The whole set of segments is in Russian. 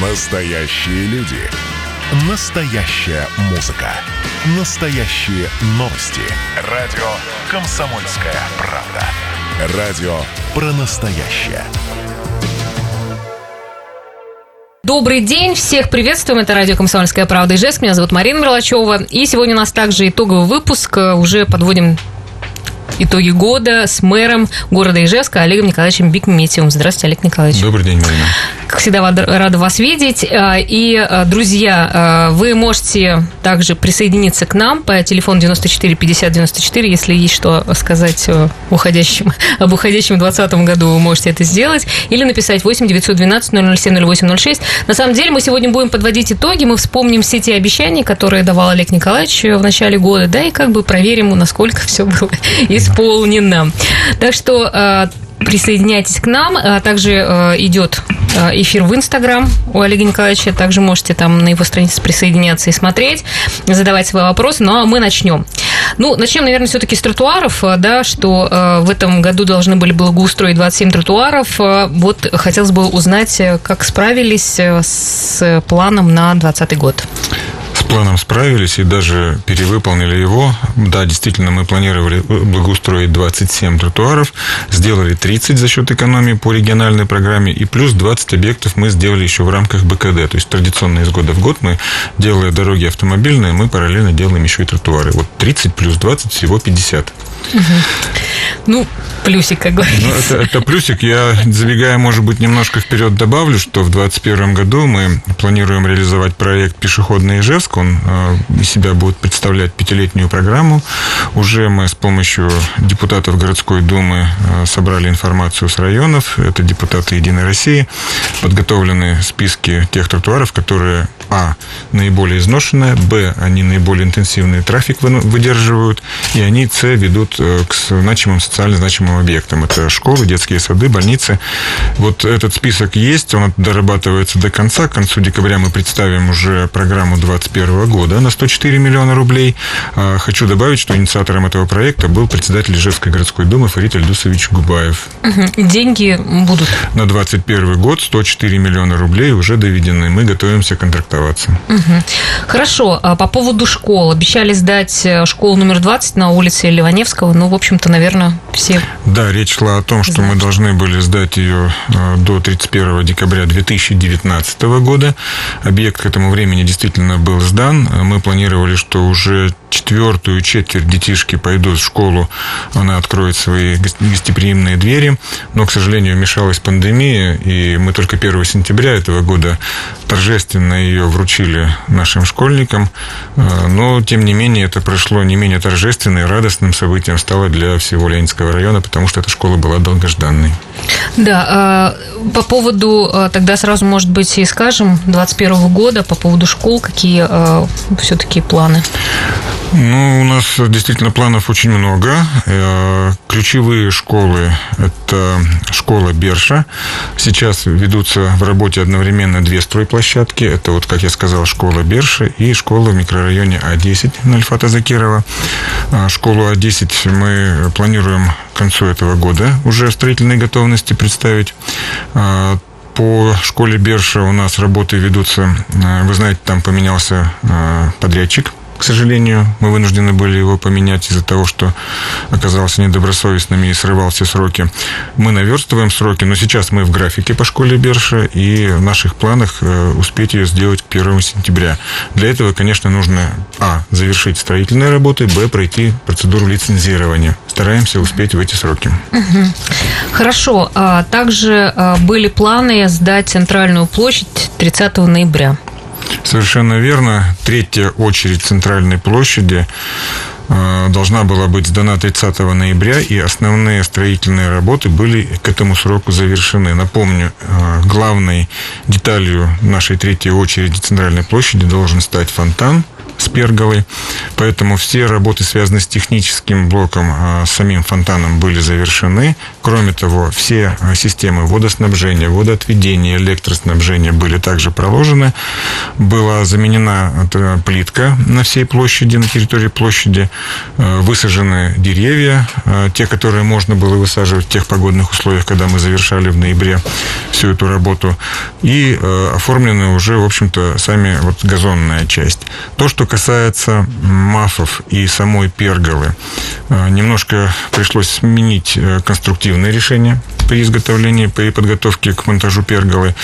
Настоящие люди. Настоящая музыка. Настоящие новости. Радио «Комсомольская правда». Радио про настоящее. Добрый день, всех приветствуем, это радио «Комсомольская правда» Ижевск, меня зовут Марина Мерлачева, и сегодня у нас также итоговый выпуск, уже подводим итоги года с мэром города Ижевска Олегом Николаевичем Бикметьевым. Здравствуйте, Олег Николаевич. Добрый день, Марина. Как всегда, рада вас видеть. А, и, а, друзья, а, вы можете также присоединиться к нам по телефону 94 50 94, если есть что сказать э, уходящим, об уходящем 2020 году, вы можете это сделать. Или написать 8 912 007 0806. На самом деле, мы сегодня будем подводить итоги, мы вспомним все те обещания, которые давал Олег Николаевич в начале года, да, и как бы проверим, насколько все было исполнено. Так что присоединяйтесь к нам. А также э, идет э, эфир в Инстаграм у Олега Николаевича. Также можете там на его странице присоединяться и смотреть, задавать свои вопросы. Ну, а мы начнем. Ну, начнем, наверное, все-таки с тротуаров, э, да, что в этом году должны были благоустроить 27 тротуаров. Вот хотелось бы узнать, как справились с планом на 2020 год планом справились и даже перевыполнили его. Да, действительно, мы планировали благоустроить 27 тротуаров, сделали 30 за счет экономии по региональной программе, и плюс 20 объектов мы сделали еще в рамках БКД. То есть традиционно из года в год мы, делая дороги автомобильные, мы параллельно делаем еще и тротуары. Вот 30 плюс 20 всего 50. Угу. Ну, плюсик, как говорится. Ну, это, это плюсик. Я, забегая, может быть, немножко вперед добавлю, что в 2021 году мы планируем реализовать проект «Пешеходный Ижевск». Он э, себя будет представлять пятилетнюю программу. Уже мы с помощью депутатов городской думы э, собрали информацию с районов. Это депутаты «Единой России». Подготовлены списки тех тротуаров, которые, а, наиболее изношенные, б, они наиболее интенсивный трафик выдерживают, и они, с, ведут Э, к значимым, социально значимым объектам. Это школы, детские сады, больницы. Вот этот список есть, он дорабатывается до конца. К концу декабря мы представим уже программу 2021 года на 104 миллиона рублей. А, хочу добавить, что инициатором этого проекта был председатель Ижевской городской думы Фарид Альдусович Губаев. Деньги будут? На 2021 год 104 миллиона рублей уже доведены. Мы готовимся контрактоваться. Хорошо. А по поводу школ. Обещали сдать э, школу номер 20 на улице Ливаневского ну, в общем-то, наверное, все Да, речь шла о том, что знают. мы должны были сдать ее э, до 31 декабря 2019 года. Объект к этому времени действительно был сдан. Мы планировали, что уже четвертую четверть детишки пойдут в школу, она откроет свои гостеприимные двери. Но, к сожалению, вмешалась пандемия, и мы только 1 сентября этого года торжественно ее вручили нашим школьникам. Э, но, тем не менее, это прошло не менее торжественным и радостным событием стало для всего Ленинского района, потому что эта школа была долгожданной. Да, а, по поводу, а, тогда сразу, может быть, и скажем, 21 года, по поводу школ, какие а, все-таки планы? Ну, у нас действительно планов очень много. Э, ключевые школы – это школа Берша. Сейчас ведутся в работе одновременно две стройплощадки. Это, вот, как я сказал, школа Берша и школа в микрорайоне А10 на Альфата Закирова. Школу А10 мы планируем к концу этого года уже в строительной готовности представить по школе Берша у нас работы ведутся. Вы знаете, там поменялся подрядчик к сожалению, мы вынуждены были его поменять из-за того, что оказался недобросовестным и срывал все сроки. Мы наверстываем сроки, но сейчас мы в графике по школе Берша, и в наших планах э, успеть ее сделать к 1 сентября. Для этого, конечно, нужно, а, завершить строительные работы, б, пройти процедуру лицензирования. Стараемся успеть в эти сроки. Хорошо. А также а, были планы сдать центральную площадь 30 ноября. Совершенно верно. Третья очередь центральной площади э, должна была быть сдана 30 ноября, и основные строительные работы были к этому сроку завершены. Напомню, э, главной деталью нашей третьей очереди центральной площади должен стать фонтан с перголой. Поэтому все работы, связанные с техническим блоком, с самим фонтаном, были завершены. Кроме того, все системы водоснабжения, водоотведения, электроснабжения были также проложены. Была заменена плитка на всей площади, на территории площади. Высажены деревья, те, которые можно было высаживать в тех погодных условиях, когда мы завершали в ноябре всю эту работу. И оформлены уже, в общем-то, сами вот газонная часть. То, что касается мафов и самой перголы, немножко пришлось сменить конструктивное решение при изготовлении, при подготовке к монтажу перголы.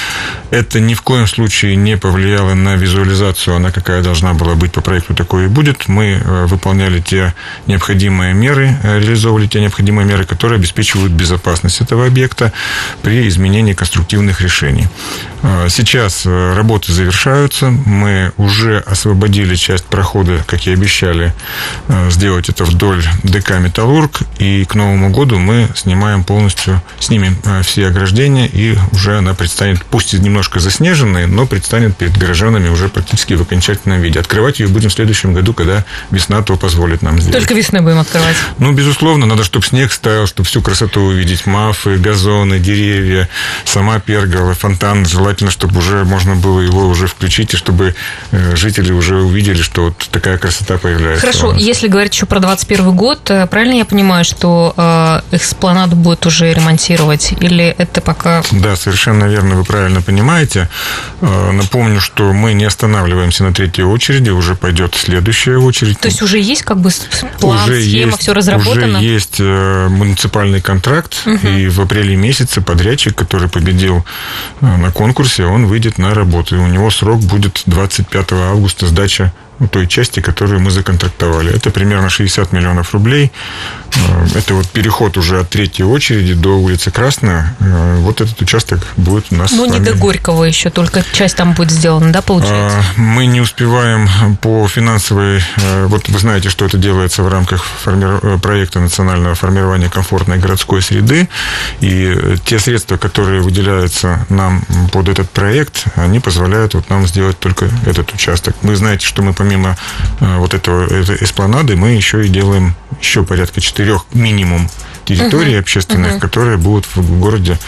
Это ни в коем случае не повлияло на визуализацию, она какая должна была быть по проекту, такой и будет. Мы э, выполняли те необходимые меры, э, реализовывали те необходимые меры, которые обеспечивают безопасность этого объекта при изменении конструктивных решений. Э, сейчас работы завершаются. Мы уже освободили часть прохода, как и обещали, сделать это вдоль ДК «Металлург». И к Новому году мы снимаем полностью, снимем все ограждения, и уже она предстанет, пусть и немножко заснеженной, но предстанет перед горожанами уже практически в окончательном виде. Открывать ее будем в следующем году, когда весна то позволит нам сделать. Только весной будем открывать? Ну, безусловно, надо, чтобы снег стоял, чтобы всю красоту увидеть. Мафы, газоны, деревья, сама пергола, фонтан. Желательно, чтобы уже можно было его уже включить, и чтобы э, жители уже увидели, что вот такая красота появляется. Хорошо, если говорить еще про 2021 год, э, правильно я понимаю, что э, экспланаду будет уже ремонтировать? Или это пока... Да, совершенно верно, вы правильно понимаете. Э, напомню, что мы не останавливаемся на третьей очереди, уже пойдет следующая очередь. То есть уже есть как бы план, уже схема, есть, все разработано? Уже есть э, муниципальный контракт, угу. и в апреле месяце подрядчик, который победил э, на конкурсе, он выйдет на работу. И у него срок будет 25 августа сдача той части, которую мы законтрактовали. Это примерно 60 миллионов рублей. Э, это вот переход уже от третьей очереди до улицы Красная. Э, вот этот участок будет у нас. Ну, не до Горького еще, только часть там будет сделана, да, получается? А, мы не успеваем по финансовой... Э, вот вы знаете, что это делается в рамках форми... проекта национального формирования комфортной городской среды. И те средства, которые выделяются нам под этот проект, они позволяют вот нам сделать только этот участок. Вы знаете, что мы помимо вот этого эспланады, мы еще и делаем еще порядка четырех минимум территорий угу. общественных, угу. которые будут в городе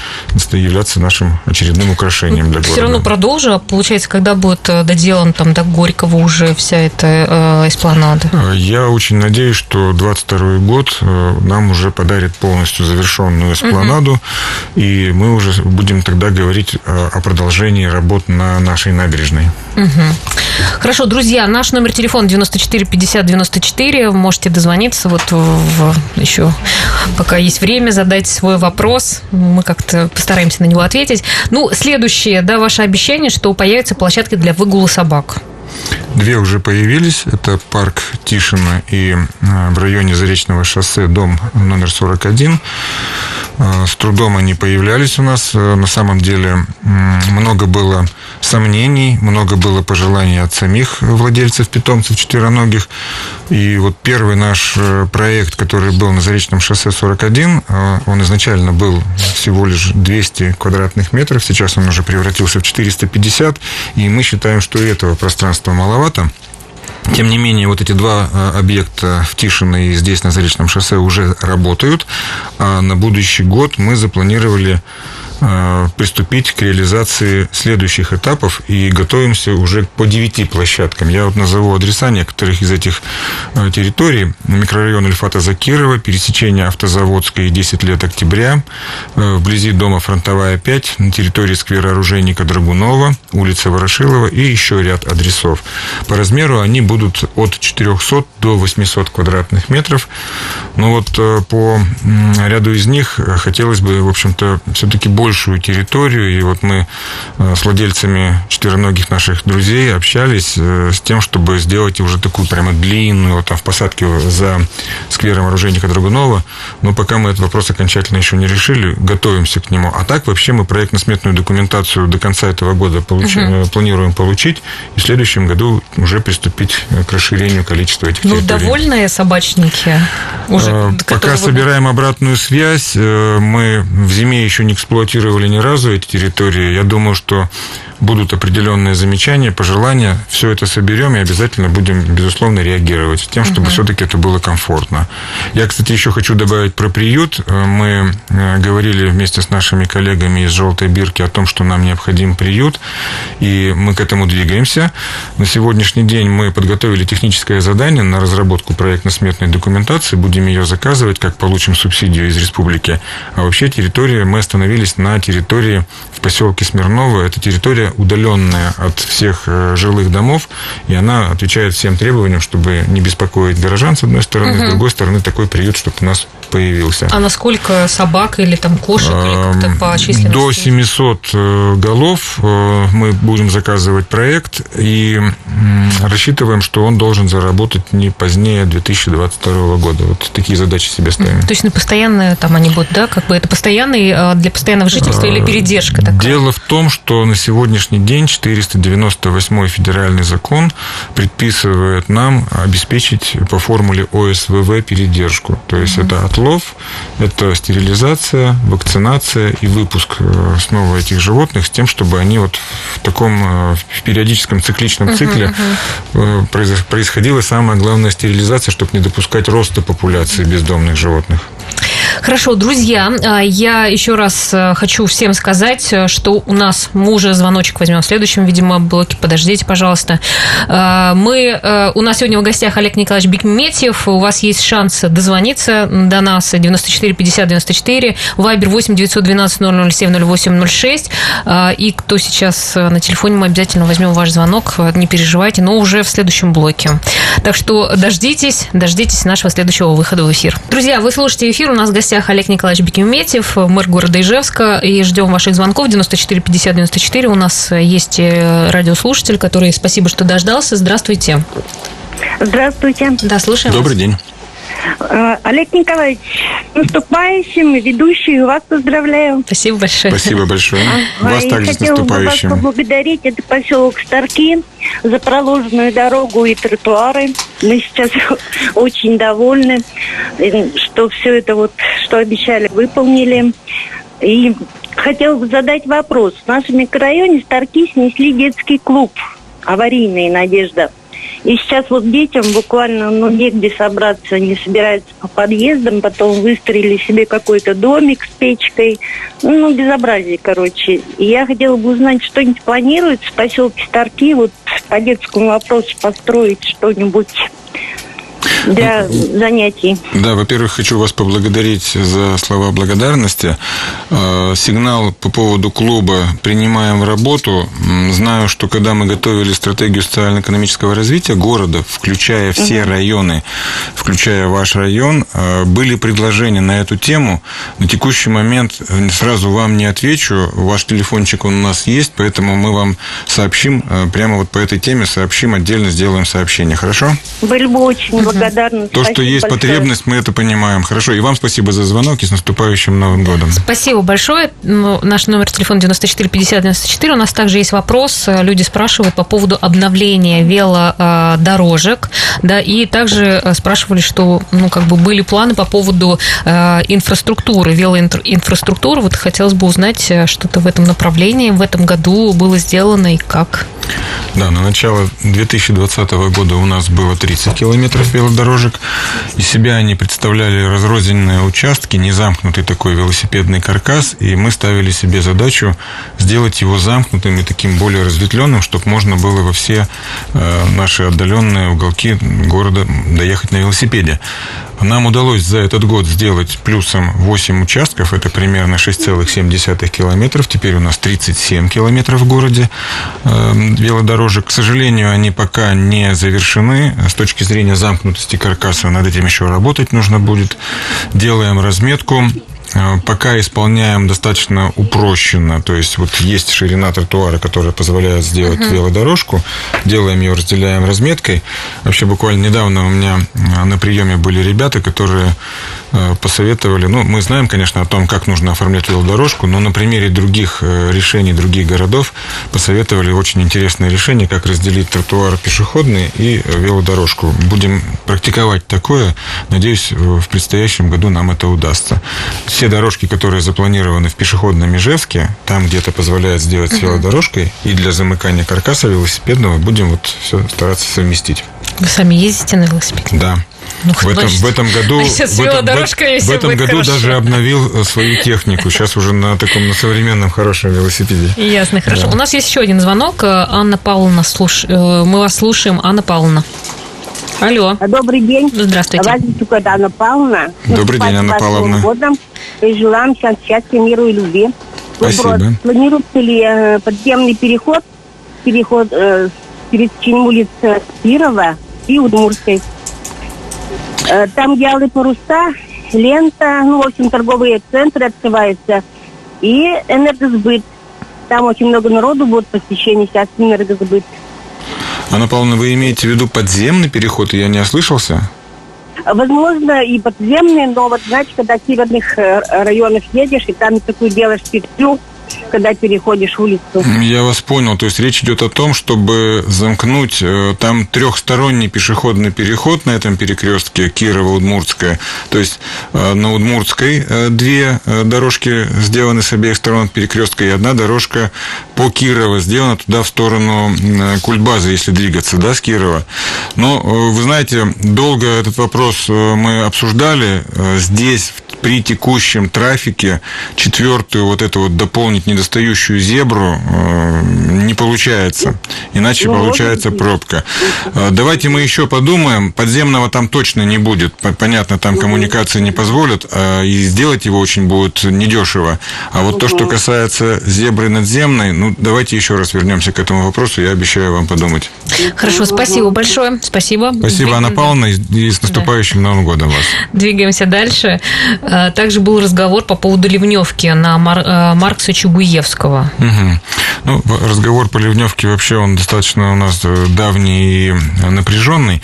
являться нашим очередным украшением для города. Все равно продолжу. А получается, когда будет э, доделан там до Горького уже вся эта э, эспланада? Э, я очень надеюсь, что 22 год э, нам уже подарит полностью завершенную эспланаду, угу. и мы уже будем тогда говорить о продолжении работ на нашей набережной. Угу. Хорошо, друзья, наш номер телефона 94 50 94. Можете дозвониться вот в, еще пока есть время, задать свой вопрос. Мы как-то постараемся на него ответить. Ну, следующее, да, ваше обещание, что появятся площадки для выгула собак. Две уже появились. Это парк Тишина и э, в районе Заречного шоссе дом номер 41. Э, с трудом они появлялись у нас. Э, на самом деле много было сомнений, много было пожеланий от самих владельцев питомцев четвероногих. И вот первый наш проект, который был на Заречном шоссе 41, он изначально был всего лишь 200 квадратных метров. Сейчас он уже превратился в 450. И мы считаем, что этого пространства маловато. Тем не менее, вот эти два э, объекта в Тишино и здесь на Заречном шоссе уже работают. А на будущий год мы запланировали приступить к реализации следующих этапов и готовимся уже по девяти площадкам. Я вот назову адреса некоторых из этих э, территорий. Микрорайон Ильфата Закирова, пересечение Автозаводской 10 лет октября, э, вблизи дома Фронтовая 5, на территории сквера оружейника Драгунова, улица Ворошилова и еще ряд адресов. По размеру они будут от 400 до 800 квадратных метров. Но вот по ряду из них хотелось бы, в общем-то, все-таки больше большую территорию, и вот мы э, с владельцами четвероногих наших друзей общались э, с тем, чтобы сделать уже такую прямо длинную, вот там в посадке за сквером оружейника Драгунова, но пока мы этот вопрос окончательно еще не решили, готовимся к нему. А так вообще мы проектно-сметную документацию до конца этого года получ... угу. планируем получить, и в следующем году уже приступить к расширению количества этих ну, территорий. Ну, довольные собачники? Уже, пока собираем обратную связь, мы в зиме еще не эксплуатируем эксплуатировали ни разу эти территории. Я думаю, что будут определенные замечания, пожелания. Все это соберем и обязательно будем, безусловно, реагировать тем, чтобы угу. все-таки это было комфортно. Я, кстати, еще хочу добавить про приют. Мы э, говорили вместе с нашими коллегами из «Желтой бирки» о том, что нам необходим приют, и мы к этому двигаемся. На сегодняшний день мы подготовили техническое задание на разработку проектно-сметной документации. Будем ее заказывать, как получим субсидию из республики. А вообще территория, мы остановились на территории в поселке Смирново. Это территория удаленная от всех э, жилых домов, и она отвечает всем требованиям, чтобы не беспокоить горожан, с одной стороны, угу. с другой стороны, такой приют, чтобы у нас появился. А насколько собак или там кошек, или как-то по численности? До 700 э, голов э, мы будем заказывать проект и рассчитываем, что он должен заработать не позднее 2022 года. Вот такие задачи себе ставим. То есть на постоянные там они будут, да? Как бы это постоянный для постоянного жительства или передержка такая? Дело в том, что на сегодняшний день 498 федеральный закон предписывает нам обеспечить по формуле ОСВВ передержку. То есть mm-hmm. это отлов, это стерилизация, вакцинация и выпуск э, снова этих животных с тем, чтобы они вот в таком э, в периодическом цикличном цикле uh-huh, происходила самая главная стерилизация, чтобы не допускать роста популяции бездомных животных. Хорошо, друзья, а, я еще раз э, хочу всем сказать, э, что у нас мы уже звоночек возьмем в следующем, видимо, блоке. Подождите, пожалуйста. А, мы, э, у нас сегодня в гостях Олег Николаевич Бекметьев. У вас есть шанс дозвониться до нас 94 50 94, Вайбер 8 912 007 08 06. И кто сейчас на телефоне, мы обязательно возьмем ваш звонок, не переживайте, но уже в следующем блоке. Так что дождитесь, дождитесь нашего следующего выхода в эфир. Друзья, вы слушаете эфир, у нас в гостях Олег Николаевич Бекиметьев, мэр города Ижевска, и ждем ваших звонков 94 50 94. У нас есть э, радиослушатель, который, спасибо, что дождался. Здравствуйте. Здравствуйте. Да, слушаем Добрый вас. день. Э, Олег Николаевич, наступающим, ведущий, вас поздравляю. Спасибо большое. Спасибо большое. Ага, вас также с наступающим. Вас поблагодарить, это поселок Старки, за проложенную дорогу и тротуары. Мы сейчас очень довольны, э, что все это вот, что обещали, выполнили. И хотел бы задать вопрос. В нашем микрорайоне Старки снесли детский клуб «Аварийная надежда». И сейчас вот детям буквально ну, негде собраться, они собираются по подъездам, потом выстроили себе какой-то домик с печкой. Ну, безобразие, короче. И я хотела бы узнать, что-нибудь планируется в поселке Старки, вот по детскому вопросу построить что-нибудь для занятий. Да, во-первых, хочу вас поблагодарить за слова благодарности. Э, сигнал по поводу клуба «Принимаем в работу». Знаю, что когда мы готовили стратегию социально-экономического развития города, включая все угу. районы, включая ваш район, э, были предложения на эту тему. На текущий момент э, сразу вам не отвечу. Ваш телефончик у нас есть, поэтому мы вам сообщим прямо вот по этой теме, сообщим отдельно, сделаем сообщение. Хорошо? Были бы очень благодарны благодарна. То, что есть большое. потребность, мы это понимаем. Хорошо. И вам спасибо за звонок и с наступающим Новым годом. Спасибо большое. Ну, наш номер телефона 94 50 94. У нас также есть вопрос. Люди спрашивают по поводу обновления велодорожек. Да, и также э, спрашивали, что ну, как бы были планы по поводу э, инфраструктуры, велоинфраструктуры. Вот хотелось бы узнать э, что-то в этом направлении. В этом году было сделано и как? Да, на начало 2020 года у нас было 30 километров велодорожек. Из себя они представляли разрозненные участки, незамкнутый такой велосипедный каркас, и мы ставили себе задачу сделать его замкнутым и таким более разветвленным, чтобы можно было во все э, наши отдаленные уголки города доехать на велосипеде. Нам удалось за этот год сделать плюсом 8 участков, это примерно 6,7 километров. Теперь у нас 37 километров в городе э, велодорожек. К сожалению, они пока не завершены. С точки зрения замкнутости каркаса над этим еще работать нужно будет. Делаем разметку. Э, пока исполняем достаточно упрощенно, то есть вот есть ширина тротуара, которая позволяет сделать uh-huh. велодорожку, делаем ее, разделяем разметкой. Вообще буквально недавно у меня э, на приеме были ребята, которые э, посоветовали, ну, мы знаем, конечно, о том, как нужно оформлять велодорожку, но на примере других решений других городов посоветовали очень интересное решение, как разделить тротуар пешеходный и велодорожку. Будем практиковать такое. Надеюсь, в предстоящем году нам это удастся. Все дорожки, которые запланированы в пешеходном Ижевске, там где-то позволяет сделать с велодорожкой, и для замыкания каркаса велосипедного будем вот все стараться совместить. Вы сами ездите на велосипеде? Да. Ну, в, этом, в этом году, в этом, в, в этом году даже обновил э, свою технику. Сейчас уже на таком на современном хорошем велосипеде. Ясно, хорошо. Да. У нас есть еще один звонок. Э, Анна Павловна, слуш... Э, мы вас слушаем. Анна Павловна. Алло. Добрый день. Здравствуйте. Вас Анна Павловна. Добрый день, Анна Павловна. Годом. И желаем всем счастья, миру и любви. Спасибо. Вопрос. Планируется ли подземный переход, переход э, пересечением улицы Кирова и Удмурской? Э, там делали паруса, лента, ну, в общем, торговые центры открываются. И энергосбыт. Там очень много народу будет посещение сейчас энергосбыт. Анна Павловна, вы имеете в виду подземный переход? Я не ослышался? Возможно, и подземный, но вот, знаете, когда в северных э, районах едешь, и там такую делаешь петлю, когда переходишь улицу. Я вас понял. То есть речь идет о том, чтобы замкнуть э, там трехсторонний пешеходный переход на этом перекрестке Кирова-Удмуртская. То есть э, на Удмуртской две дорожки сделаны с обеих сторон перекрестка, и одна дорожка по Кирова сделана туда в сторону Кульбазы, если двигаться, да, с Кирова. Но, вы знаете, долго этот вопрос мы обсуждали. Здесь, при текущем трафике, четвертую вот эту вот заполнить недостающую зебру э, не получается. Иначе ну, получается пробка. Э, давайте мы еще подумаем. Подземного там точно не будет. Понятно, там коммуникации не позволят, а и сделать его очень будет недешево. А вот то, что касается зебры надземной, ну, давайте еще раз вернемся к этому вопросу. Я обещаю вам подумать. Хорошо, спасибо большое. Спасибо. Спасибо, Анна Павловна, и с наступающим да. Новым годом вас. Двигаемся дальше. Э, также был разговор по поводу ливневки на Маркса Чугуевского. Угу. Ну, разговор по ливневке вообще он достаточно у нас э, давний и напряженный.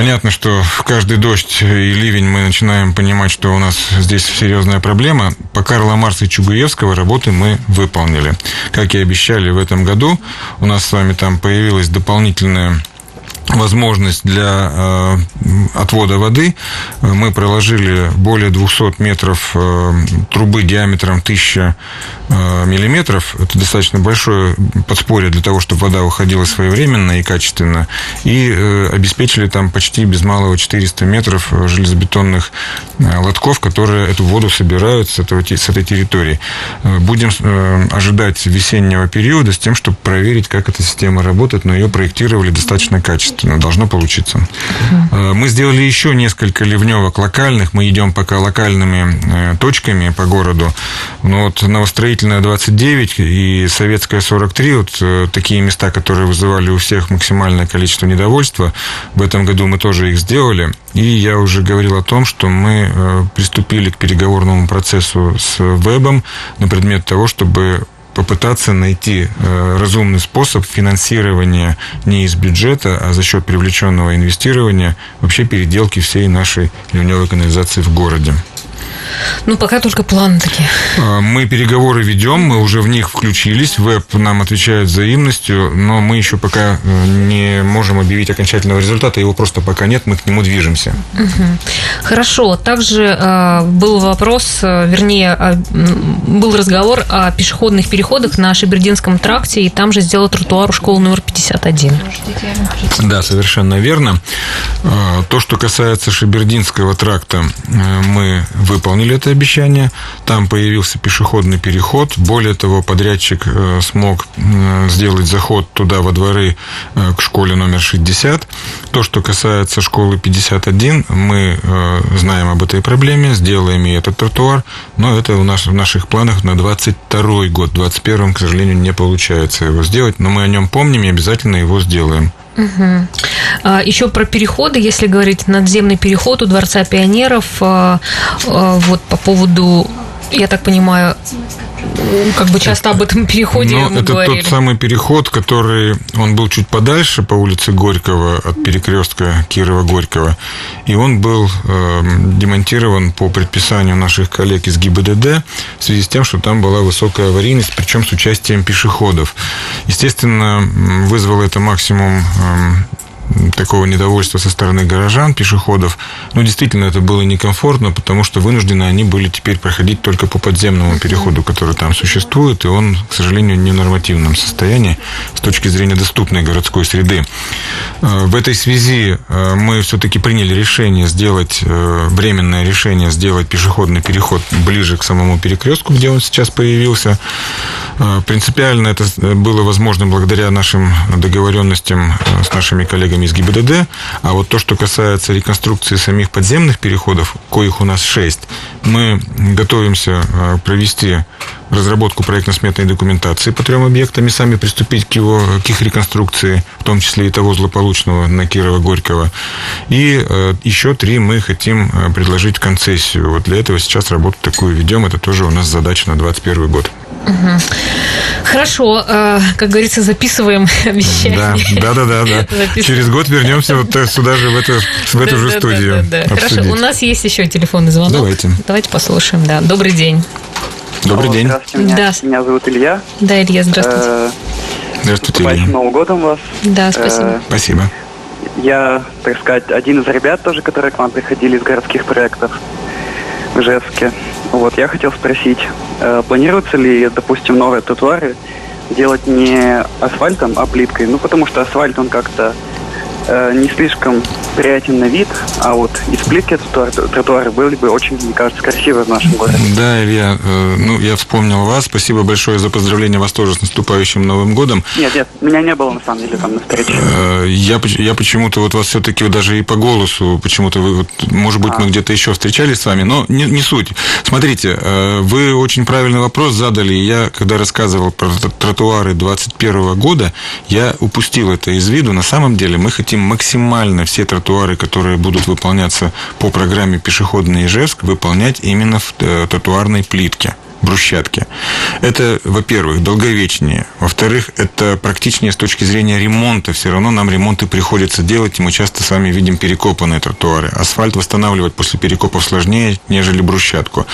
Понятно, что в каждый дождь и ливень мы начинаем понимать, что у нас здесь серьезная проблема. По Карла Марса и Чугуевского работы мы выполнили. Как и обещали в этом году, у нас с вами там появилась дополнительная возможность для э, отвода воды. Мы проложили более 200 метров э, трубы диаметром 1000 э, миллиметров. Это достаточно большое подспорье для того, чтобы вода уходила своевременно и качественно. И э, обеспечили там почти без малого 400 метров железобетонных э, лотков, которые эту воду собирают с, этого, с этой территории. Э, будем э, ожидать весеннего периода с тем, чтобы проверить, как эта система работает, но ее проектировали достаточно качественно качественно, должно получиться. Угу. Мы сделали еще несколько ливневок локальных, мы идем пока локальными э, точками по городу. Но вот Новостроительная 29 и Советская 43, вот э, такие места, которые вызывали у всех максимальное количество недовольства, в этом году мы тоже их сделали. И я уже говорил о том, что мы приступили к переговорному процессу с вебом на предмет того, чтобы попытаться найти э, разумный способ финансирования не из бюджета, а за счет привлеченного инвестирования вообще переделки всей нашей ливневой канализации в городе. Ну, пока только планы такие. А, мы переговоры ведем, мы уже в них включились. Веб нам отвечает взаимностью, но мы еще пока э, не можем объявить окончательного результата. Его просто пока нет, мы к нему движемся. Угу. Хорошо. Также э, был вопрос, э, вернее, э, был разговор о пешеходных переходах на Шибердинском тракте, и там же сделал тротуар у школы номер 51. Да, совершенно верно. Э, то, что касается Шибердинского тракта, мы выполнили выполнили это обещание. Там появился пешеходный переход. Более того, подрядчик э, смог э, сделать заход туда во дворы э, к школе номер 60. То, что касается школы 51, мы знаем об этой проблеме, сделаем и этот тротуар, но это у нас в наших планах на 22 год. В 21 к сожалению, не получается его сделать, но мы о нем помним и обязательно его сделаем. Угу. А, еще про переходы, если говорить надземный переход у Дворца пионеров, а, а, вот по поводу я так понимаю, как бы часто об этом переходе Но мы это говорили. тот самый переход, который, он был чуть подальше по улице Горького от перекрестка Кирова-Горького, и он был э, демонтирован по предписанию наших коллег из ГИБДД в связи с тем, что там была высокая аварийность, причем с участием пешеходов. Естественно, вызвало это максимум эм, такого недовольства со стороны горожан, пешеходов. Но действительно это было некомфортно, потому что вынуждены они были теперь проходить только по подземному переходу, который там существует, и он, к сожалению, не в нормативном состоянии с точки зрения доступной городской среды. Э, в этой связи э, мы все-таки приняли решение сделать, э, временное решение сделать пешеходный переход ближе к самому перекрестку, где он сейчас появился. Принципиально это было возможно благодаря нашим договоренностям с нашими коллегами коллегами из ГИБДД. А вот то, что касается реконструкции самих подземных переходов, коих у нас шесть, мы готовимся а, провести разработку проектно-сметной документации по трем объектам и сами приступить к, его, к их реконструкции, в том числе и того злополучного на Кирова-Горького. И э, еще три мы хотим а, предложить концессию. Вот для этого сейчас работу такую ведем. Это тоже у нас задача на 2021 год. Угу. Хорошо, э, как говорится, записываем вещание. Да, да, да, да. да. Через год вернемся вот сюда же, в эту, в эту да, же да, студию. Да, да, да. Хорошо, у нас есть еще телефонный звонок. Давайте. Давайте послушаем, да. Добрый день. Добрый день. Здравствуйте, меня, да. меня зовут Илья. Да, Илья, здравствуйте. Э, здравствуйте, Илья. Новым годом вас. Да, спасибо. Э, спасибо. Я, так сказать, один из ребят тоже, которые к вам приходили из городских проектов в Ижевске. Вот, я хотел спросить, э, планируются ли, допустим, новые тротуары делать не асфальтом, а плиткой? Ну, потому что асфальт, он как-то не слишком приятен на вид, а вот из плитки тротуары, были бы очень, мне кажется, красивы в нашем городе. Да, Илья, э, ну, я вспомнил вас. Спасибо большое за поздравление вас тоже с наступающим Новым годом. Нет, нет, меня не было, на самом деле, там на встрече. Э, я, я почему-то вот вас все-таки даже и по голосу, почему-то вы, вот, может быть, а. мы где-то еще встречались с вами, но не, не суть. Смотрите, э, вы очень правильный вопрос задали. Я, когда рассказывал про тротуары 2021 года, я упустил это из виду. На самом деле мы хотим максимально все тротуары тротуары, которые будут выполняться по программе «Пешеходный Ижевск», выполнять именно в э, тротуарной плитке брусчатки. Это, во-первых, долговечнее. Во-вторых, это практичнее с точки зрения ремонта. Все равно нам ремонты приходится делать, и мы часто с вами видим перекопанные тротуары. Асфальт восстанавливать после перекопов сложнее, нежели брусчатку.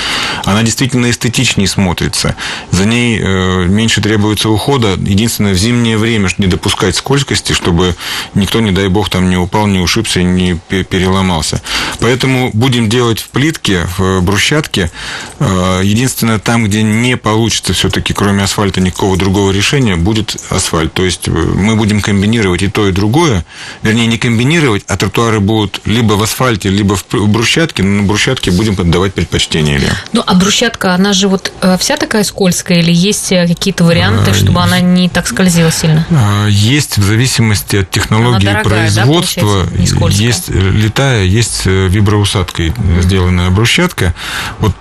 Она действительно эстетичнее смотрится. За ней э, меньше требуется ухода. Единственное, в зимнее время не допускать скользкости, чтобы никто, не дай бог, там не упал, не ушибся, не переломался. Поэтому будем делать в плитке, в брусчатке. Э, единственное, там там, где не получится все-таки, кроме асфальта, никакого другого решения, будет асфальт. То есть э, мы будем комбинировать и то, и другое. Вернее, не комбинировать, а тротуары будут либо в асфальте, либо в брусчатке, но на брусчатке будем поддавать предпочтение. Или... Ну, а брусчатка, она же вот э, вся такая скользкая, или есть э, какие-то варианты, а, чтобы она не так скользила сильно? А, есть в зависимости от технологии дорогая, производства. Да, есть летая, есть виброусадкой сделанная брусчатка. Вот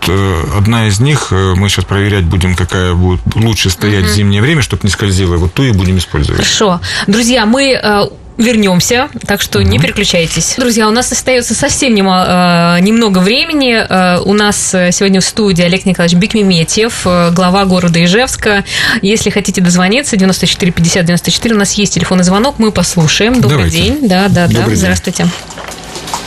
одна из них мы мы сейчас проверять будем, какая будет лучше стоять угу. в зимнее время, чтобы не скользила, вот ту и будем использовать. Хорошо. Друзья, мы э, вернемся, так что угу. не переключайтесь. Друзья, у нас остается совсем немало, э, немного времени. Э, у нас сегодня в студии Олег Николаевич Бекмеметьев, глава города Ижевска. Если хотите дозвониться, 94 50 94, у нас есть телефонный звонок, мы послушаем. Добрый Давайте. день. Да, да, Добрый да. День. Здравствуйте.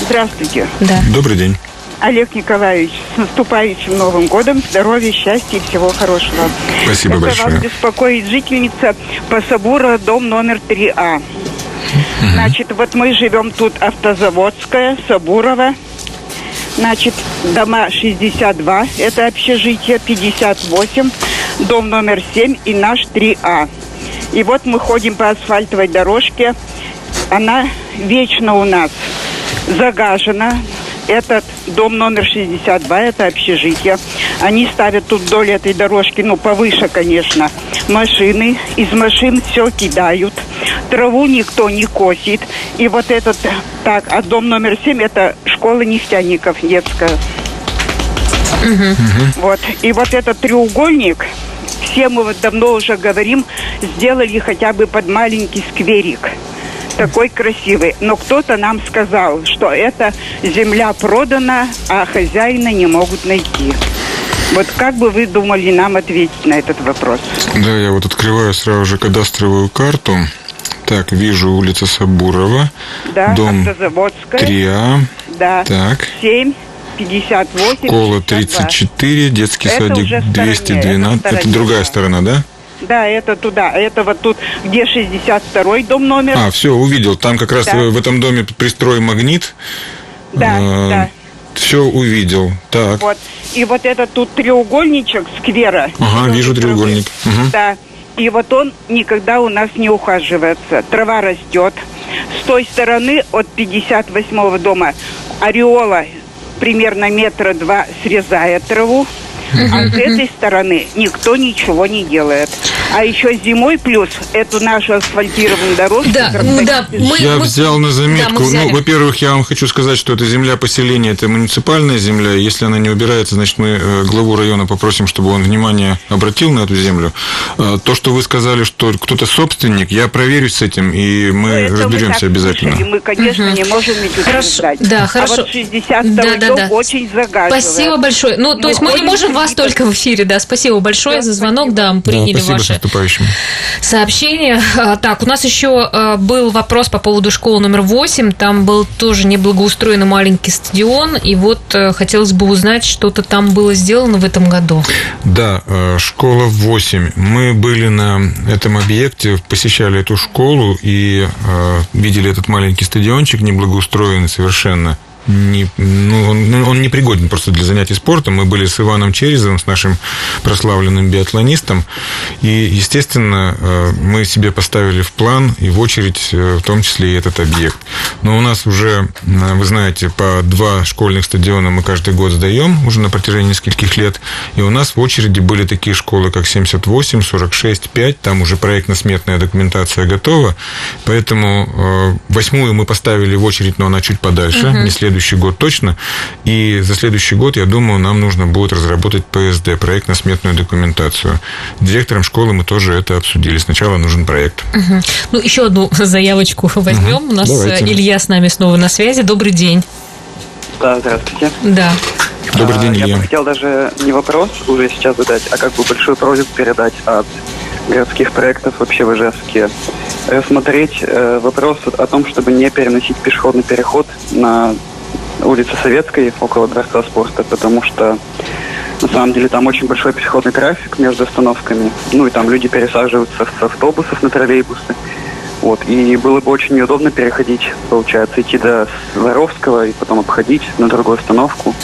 Здравствуйте. Да. Добрый день. Олег Николаевич, с наступающим Новым годом, здоровья, счастья и всего хорошего. Спасибо Это большое. вас беспокоит жительница по Сабура, дом номер 3А. Угу. Значит, вот мы живем тут Автозаводская, Сабурова. Значит, дома 62, это общежитие, 58, дом номер 7 и наш 3А. И вот мы ходим по асфальтовой дорожке. Она вечно у нас загажена, этот дом номер 62, это общежитие. Они ставят тут вдоль этой дорожки, ну, повыше, конечно, машины. Из машин все кидают. Траву никто не косит. И вот этот, так, а дом номер 7, это школа нефтяников детская. Угу. Вот. И вот этот треугольник, все мы вот давно уже говорим, сделали хотя бы под маленький скверик такой красивый. Но кто-то нам сказал, что эта земля продана, а хозяина не могут найти. Вот как бы вы думали нам ответить на этот вопрос? Да, я вот открываю сразу же кадастровую карту. Так, вижу улица Сабурова. Да, дом 3А. Да. Так. 7. 58, Школа 34, детский это садик 212. Это, это другая сторона, да? Да, это туда. Это вот тут, где 62-й дом номер. А, все, увидел. Там как раз Да. в, в этом доме пристрой магнит. Да, А, да. Все увидел. Так. Вот. И вот этот тут треугольничек сквера. Ага, вижу треугольник. Мгм. Да. И вот он никогда у нас не ухаживается. Трава растет. С той стороны от 58-го дома ореола примерно метра два срезает траву. А с этой стороны никто ничего не делает. А еще зимой плюс эту нашу асфальтированную дорожку. Да, да, мы- Я взял на заметку. Да, мы ну, во-первых, я вам хочу сказать, что это земля поселения, это муниципальная земля. Если она не убирается, значит, мы э, главу района попросим, чтобы он внимание обратил на эту землю. Э, То, что вы сказали, что кто-то собственник, я проверюсь с этим, и мы Ну, это разберемся так обязательно. слышали. Мы, конечно, не можем ведь Хорошо, утверждать. да, А хорошо. вот 62 Да, да, да. очень загаживает. Спасибо большое. Ну, то Мы есть мы не можем вас только в эфире, да. Спасибо большое Да, за звонок, спасибо. да, мы Да, приняли с ваше наступающим. сообщение. А, Так, у нас еще а, был вопрос по поводу школы номер 8. Там был тоже неблагоустроенный маленький стадион. И вот э, хотелось бы узнать, что-то там было сделано в этом году. Да, э, школа 8. Мы были на этом объекте, посещали эту школу и э, видели этот маленький стадиончик, неблагоустроенный совершенно. Не, ну, он, ну, он непригоден просто для занятий спортом. Мы были с Иваном Черезовым, с нашим прославленным биатлонистом. И, естественно, э, мы себе поставили в план и в очередь, э, в том числе и этот объект. Но у нас уже, э, вы знаете, по два школьных стадиона мы каждый год сдаем уже на протяжении нескольких лет. И у нас в очереди были такие школы, как 78, 46, 5. Там уже проектно-сметная документация готова. Поэтому восьмую мы поставили в очередь, но она чуть подальше, не следующий год точно. И за следующий год, я думаю, нам нужно будет разработать ПСД, проектно-сметную документацию. С директором школы мы тоже это обсудили. Сначала нужен проект. Ну, еще одну заявочку возьмем. У нас Давайте. э, Илья с нами снова на связи. Добрый день. Да, здравствуйте. Да. Добрый А, день, Я Илья. бы хотел даже не вопрос уже сейчас задать, а как бы большую просьбу передать от городских проектов вообще в Ижевске. Рассмотреть э, вопрос о том, чтобы не переносить пешеходный переход на улице Советской около Дворца спорта, потому что на самом деле там очень большой пешеходный трафик между остановками. Ну и там люди пересаживаются с автобусов на троллейбусы. Вот. И было бы очень неудобно переходить, получается, идти до Воровского и потом обходить на другую остановку.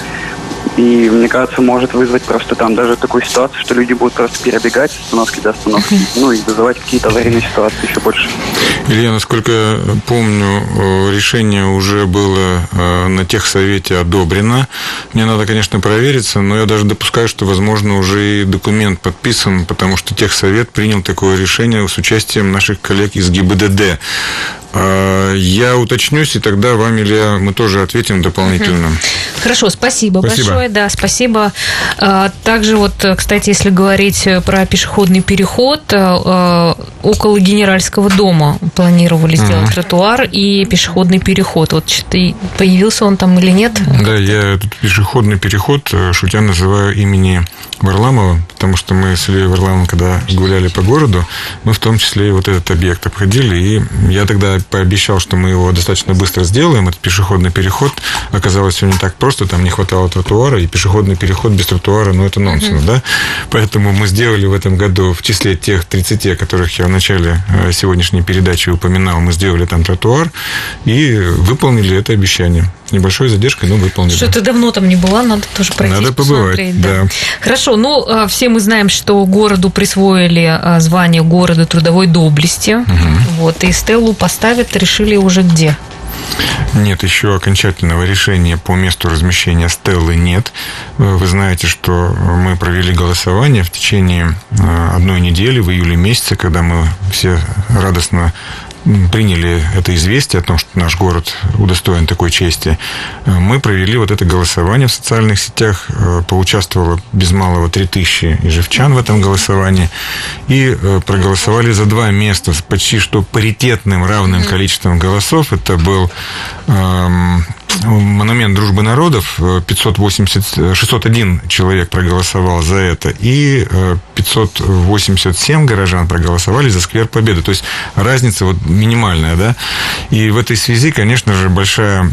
И, мне кажется, может вызвать просто там даже такую ситуацию, что люди будут просто перебегать с остановки до остановки, ну и вызывать какие-то аварийные ситуации еще больше. Илья, насколько я помню, э, решение уже было э, на техсовете одобрено. Мне надо, конечно, провериться, но я даже допускаю, что, возможно, уже и документ подписан, потому что техсовет принял такое решение с участием наших коллег из ГИБДД. Э, Я уточнюсь, и тогда вам, Илья, мы тоже ответим дополнительно. Хорошо, спасибо, Спасибо. большое, да, спасибо. А, Также вот, э, кстати, если говорить э, про пешеходный переход, э, около Генеральского дома планировали сделать тротуар и пешеходный переход. Вот появился он там или нет? Да, я этот пешеходный переход, шутя, называю имени Варламова, потому что мы с Ильей Варламовым, когда гуляли по городу, мы в том числе и вот этот объект обходили, и я тогда пообещал, что мы его достаточно быстро сделаем, этот пешеходный переход. Оказалось, все не так просто, там не хватало тротуара, и пешеходный переход без тротуара, ну, это нонсенс, да? Поэтому мы сделали в этом году, в числе тех 30, о которых я в начале э, сегодняшней передачи упоминал, мы сделали там тротуар и выполнили это обещание. С небольшой задержкой, но выполнили. Что-то давно там не была, надо тоже пройти. Надо побывать, да. Хорошо, ну, а, все мы знаем, что городу присвоили а, звание города трудовой доблести. Вот, и Стеллу поставят, решили уже где? Нет, еще окончательного решения по месту размещения стеллы нет. Э, Вы знаете, что мы провели голосование в течение э, одной недели, в июле месяце, когда мы все радостно приняли это известие о том, что наш город удостоен такой чести, э, мы провели вот это голосование в социальных сетях. Э, Поучаствовало без малого 3000 ижевчан в этом голосовании. И э, проголосовали за два места с почти что паритетным равным количеством голосов. Это был эм, монумент дружбы народов. э, 580, э, 601 человек проголосовал за это. И э, 587 горожан проголосовали за сквер Победы. То есть разница вот минимальная, да. И в этой связи, конечно же, большая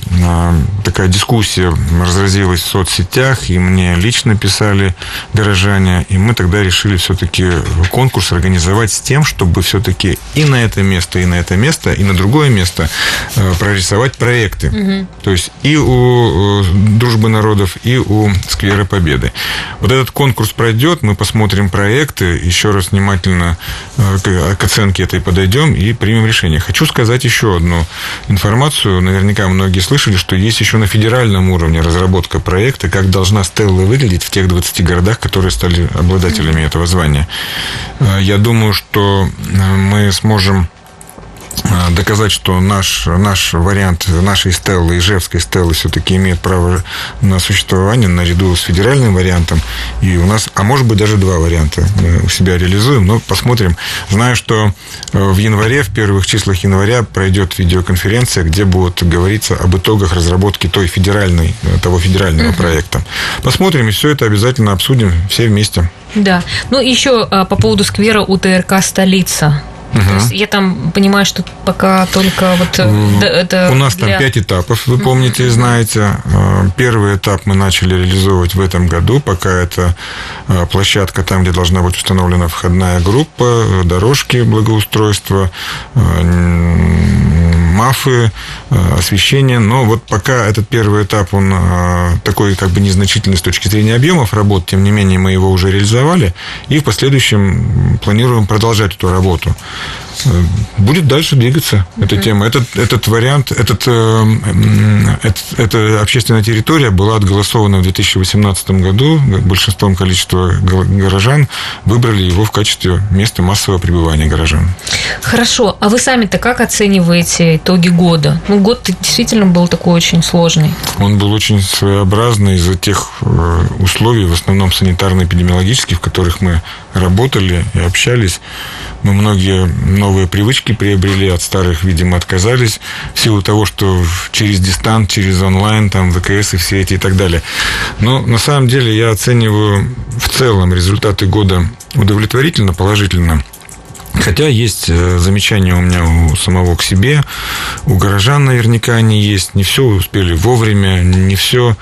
такая дискуссия разразилась в соцсетях, и мне лично писали горожане, и мы тогда решили все-таки конкурс организовать с тем, чтобы все-таки и на это место, и на это место, и на другое место э, прорисовать проекты. Угу. То есть и у Дружбы народов, и у Сквера Победы. Вот этот конкурс пройдет, мы посмотрим проекты, еще раз внимательно э, к оценке этой подойдем и примем решение. Хочу сказать еще одну информацию. Наверняка многие слышали, что есть еще на федеральном уровне разработка проекта, как должна Стелла выглядеть в тех 20 городах, которые стали обладателями этого звания. Э, я думаю, что э, мы сможем доказать, что наш, наш вариант нашей стеллы, Ижевской стеллы, все-таки имеет право на существование наряду с федеральным вариантом. И у нас, а может быть, даже два варианта мы у себя реализуем, но посмотрим. Знаю, что э, в январе, в первых числах января пройдет видеоконференция, где будет говориться об итогах разработки той федеральной, э, того федерального uh-huh. проекта. Посмотрим, и все это обязательно обсудим все вместе. Да. Ну, еще а, по поводу сквера УТРК «Столица». Угу. То есть я там понимаю, что пока только вот э, это У нас для... там пять этапов, вы помните и знаете. Э, первый этап мы начали реализовывать в этом году, пока это э, площадка там, где должна быть установлена входная группа, дорожки благоустройства, мафы, освещение. Но вот пока этот первый этап, он такой как бы незначительный с точки зрения объемов работ, тем не менее мы его уже реализовали, и в последующем планируем продолжать эту работу. Э, будет дальше двигаться uh-huh. эта тема. Этот, этот вариант, этот, э, этот, эта общественная территория была отголосована в 2018 году. Большинством количества горожан выбрали его в качестве места массового пребывания горожан. Хорошо. А вы сами-то как оцениваете итоги года? Ну, год действительно был такой очень сложный. Он был очень своеобразный из-за тех э, условий, в основном санитарно-эпидемиологических, в которых мы работали и общались. Мы многие новые привычки приобрели, от старых, видимо, отказались в силу того, что через дистант, через онлайн, там, ВКС и все эти и так далее. Но на самом деле я оцениваю в целом результаты года удовлетворительно, положительно. Хотя есть э, замечания у меня у самого к себе, у горожан наверняка они есть. Не все успели вовремя, не все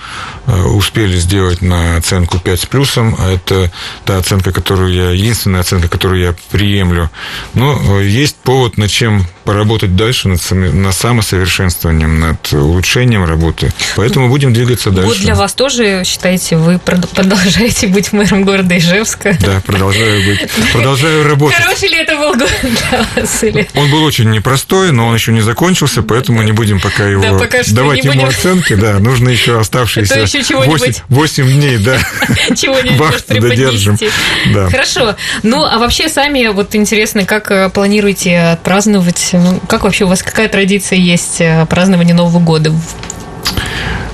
э, успели сделать на оценку 5 с плюсом, а это та оценка, которую я, единственная оценка, которую я приемлю. Но э, есть повод, над чем поработать дальше, над, над самосовершенствованием, над улучшением работы. Поэтому будем двигаться дальше. Вот для вас тоже, считаете, вы продолжаете быть мэром города Ижевска? Да, продолжаю быть. Продолжаю работать. Хороший ли это год для вас? Или... Он был очень непростой, но он еще не закончился, поэтому не будем пока его да, пока давать ему будем... оценки. Да, нужно еще оставшиеся еще 8, 8 дней, да. Чего-нибудь додержим. Да. Хорошо. Ну, а вообще сами, вот интересно, как э, планируете отпраздновать ну, как вообще у вас какая традиция есть э, празднования Нового года?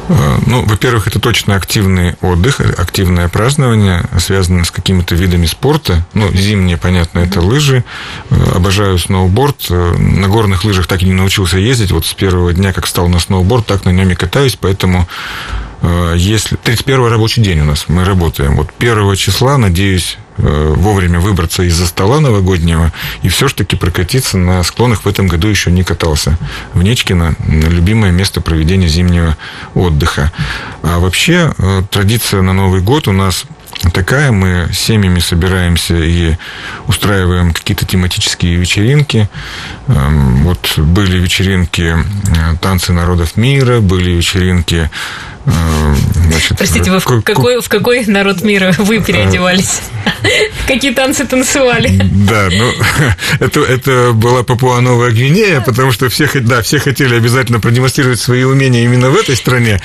Э, ну, во-первых, это точно активный отдых, активное празднование, связанное с какими-то видами спорта. Ну, зимние, понятно, это лыжи. Э, обожаю сноуборд. На горных лыжах так и не научился ездить. Вот с первого дня, как стал на сноуборд, так на нем и катаюсь, поэтому если 31 рабочий день у нас мы работаем. Вот 1 числа, надеюсь, Э, вовремя выбраться из-за стола новогоднего и все-таки прокатиться на склонах в этом году еще не катался. В Нечкино любимое место проведения зимнего отдыха. А вообще э, традиция на Новый год у нас такая. Мы с семьями собираемся и устраиваем какие-то тематические вечеринки. Эм, вот были вечеринки э, «Танцы народов мира», были вечеринки Э, значит, Простите, вы в какой, в какой народ мира вы переодевались? Какие танцы танцевали? Да, ну, это, это была Папуа-Новая Гвинея, потому что все, да, все хотели обязательно продемонстрировать свои умения именно в этой стране.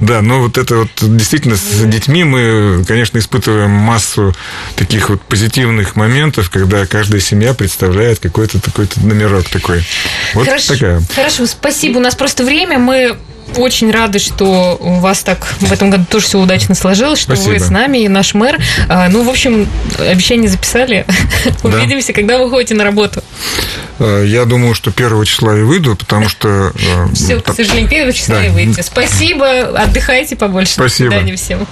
Да, но вот это вот действительно с детьми мы, конечно, испытываем массу таких вот позитивных моментов, когда каждая семья представляет какой-то такой номерок такой. Вот Хорошо, такая. Хорошо, спасибо. У нас просто время. Мы очень рады, что у вас так в этом году тоже все удачно сложилось, что Спасибо. вы с нами и наш мэр. А, ну, в общем, обещание записали. Да. Увидимся, когда вы ходите на работу. А, я думаю, что первого числа и выйду, потому что... А, все, к сожалению, первого числа да. и выйдете. Спасибо, отдыхайте побольше. Спасибо. До свидания всем.